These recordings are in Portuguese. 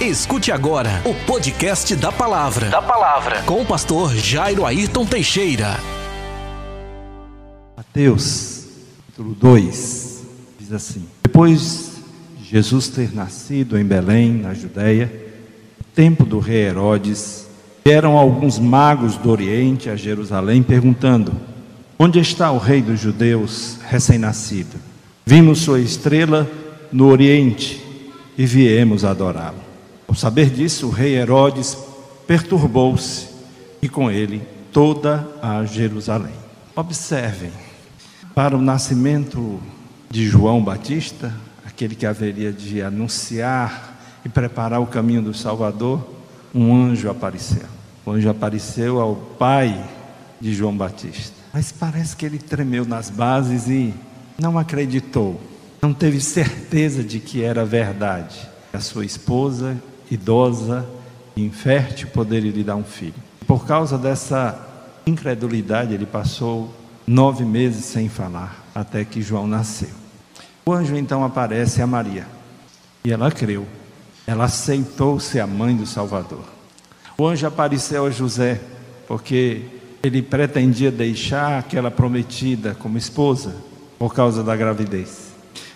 Escute agora o podcast da palavra. Da palavra. Com o pastor Jairo Ayrton Teixeira. Mateus, capítulo 2, diz assim: Depois de Jesus ter nascido em Belém, na Judéia, tempo do rei Herodes, vieram alguns magos do Oriente a Jerusalém perguntando: Onde está o rei dos judeus recém-nascido? Vimos sua estrela no Oriente e viemos adorá-lo. Saber disso, o rei Herodes perturbou-se e com ele toda a Jerusalém. Observem, para o nascimento de João Batista, aquele que haveria de anunciar e preparar o caminho do Salvador, um anjo apareceu. O anjo apareceu ao pai de João Batista. Mas parece que ele tremeu nas bases e não acreditou não teve certeza de que era verdade. A sua esposa, idosa infértil, poderia lhe dar um filho. Por causa dessa incredulidade, ele passou nove meses sem falar, até que João nasceu. O anjo então aparece a Maria e ela creu. Ela aceitou ser a mãe do Salvador. O anjo apareceu a José, porque ele pretendia deixar aquela prometida como esposa por causa da gravidez.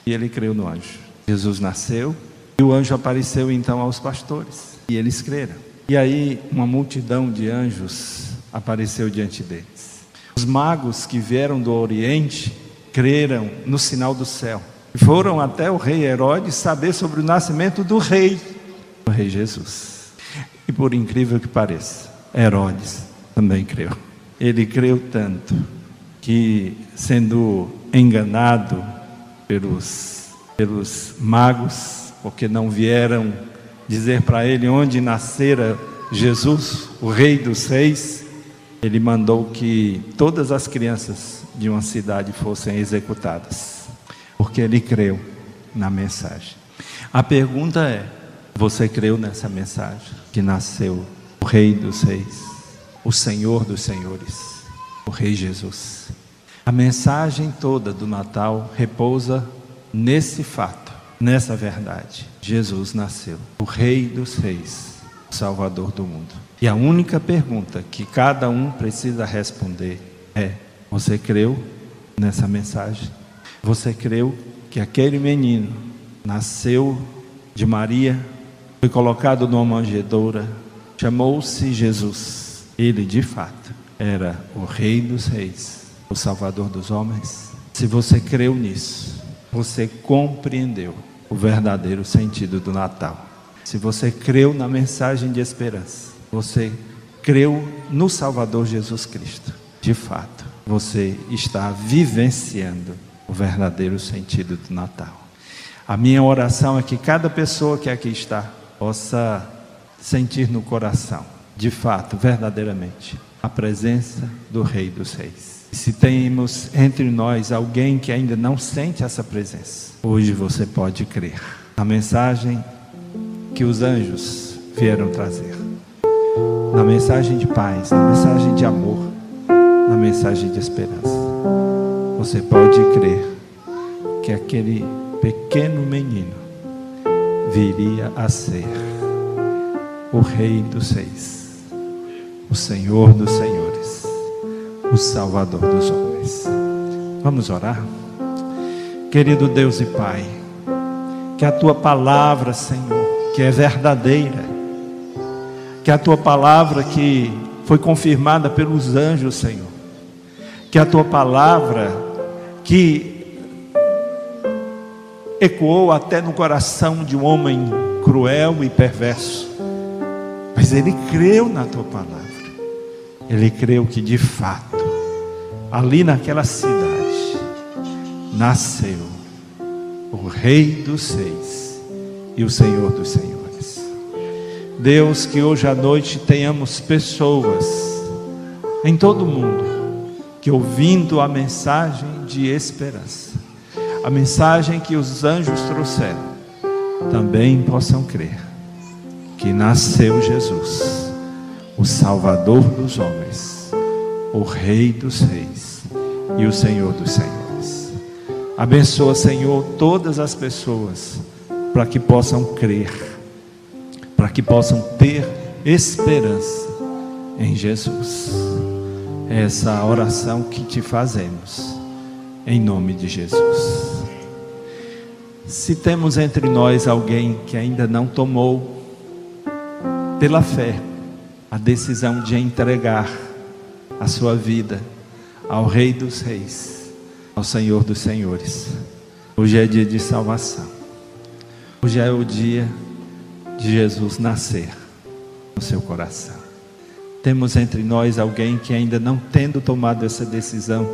E ele creu no anjo. Jesus nasceu e o anjo apareceu então aos pastores. E eles creram. E aí uma multidão de anjos apareceu diante deles. Os magos que vieram do Oriente creram no sinal do céu. Foram até o rei Herodes saber sobre o nascimento do rei, o rei Jesus. E por incrível que pareça, Herodes também creu. Ele creu tanto que, sendo enganado pelos, pelos magos, porque não vieram dizer para ele onde nascera Jesus, o Rei dos Reis. Ele mandou que todas as crianças de uma cidade fossem executadas, porque ele creu na mensagem. A pergunta é: você creu nessa mensagem que nasceu o Rei dos Reis, o Senhor dos Senhores, o Rei Jesus? A mensagem toda do Natal repousa nesse fato, nessa verdade. Jesus nasceu, o Rei dos Reis, Salvador do mundo. E a única pergunta que cada um precisa responder é: Você creu nessa mensagem? Você creu que aquele menino nasceu de Maria, foi colocado numa manjedoura, chamou-se Jesus. Ele, de fato, era o Rei dos Reis o Salvador dos homens? Se você creu nisso, você compreendeu o verdadeiro sentido do Natal. Se você creu na mensagem de esperança, você creu no Salvador Jesus Cristo, de fato, você está vivenciando o verdadeiro sentido do Natal. A minha oração é que cada pessoa que aqui está possa sentir no coração, de fato, verdadeiramente, a presença do Rei dos Reis. Se temos entre nós alguém que ainda não sente essa presença, hoje você pode crer na mensagem que os anjos vieram trazer, na mensagem de paz, na mensagem de amor, na mensagem de esperança. Você pode crer que aquele pequeno menino viria a ser o Rei dos Reis, o Senhor dos Senhores o Salvador dos homens. Vamos orar? Querido Deus e Pai, que a tua palavra, Senhor, que é verdadeira, que a tua palavra que foi confirmada pelos anjos, Senhor, que a tua palavra que ecoou até no coração de um homem cruel e perverso, mas ele creu na tua palavra. Ele creu que de fato ali naquela cidade, nasceu o Rei dos Seis e o Senhor dos Senhores. Deus, que hoje à noite tenhamos pessoas em todo o mundo que ouvindo a mensagem de esperança, a mensagem que os anjos trouxeram, também possam crer que nasceu Jesus, o Salvador dos homens o Rei dos Reis e o Senhor dos Senhores. Abençoa, Senhor, todas as pessoas para que possam crer, para que possam ter esperança em Jesus. É essa oração que te fazemos, em nome de Jesus. Se temos entre nós alguém que ainda não tomou, pela fé, a decisão de entregar a sua vida ao Rei dos Reis, ao Senhor dos Senhores, hoje é dia de salvação, hoje é o dia de Jesus nascer no seu coração. Temos entre nós alguém que ainda não tendo tomado essa decisão,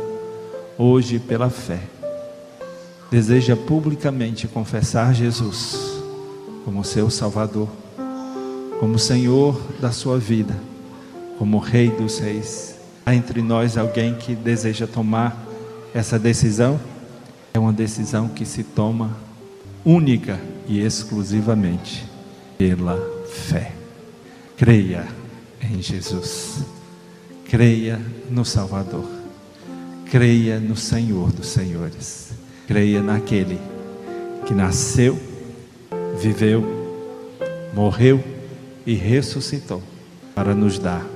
hoje pela fé, deseja publicamente confessar Jesus como seu Salvador, como Senhor da sua vida, como Rei dos Reis. Há entre nós alguém que deseja tomar essa decisão? É uma decisão que se toma única e exclusivamente pela fé. Creia em Jesus. Creia no Salvador. Creia no Senhor dos Senhores. Creia naquele que nasceu, viveu, morreu e ressuscitou para nos dar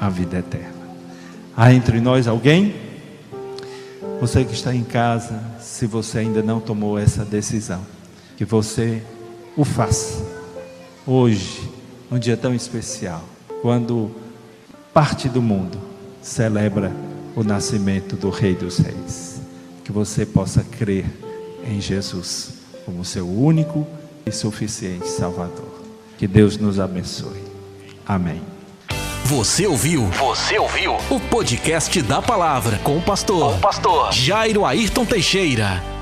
a vida eterna. Há entre nós alguém? Você que está em casa, se você ainda não tomou essa decisão, que você o faça hoje, um dia tão especial, quando parte do mundo celebra o nascimento do Rei dos Reis. Que você possa crer em Jesus como seu único e suficiente Salvador. Que Deus nos abençoe. Amém. Você ouviu? Você ouviu? O podcast da palavra com o pastor, com o pastor Jairo Ayrton Teixeira.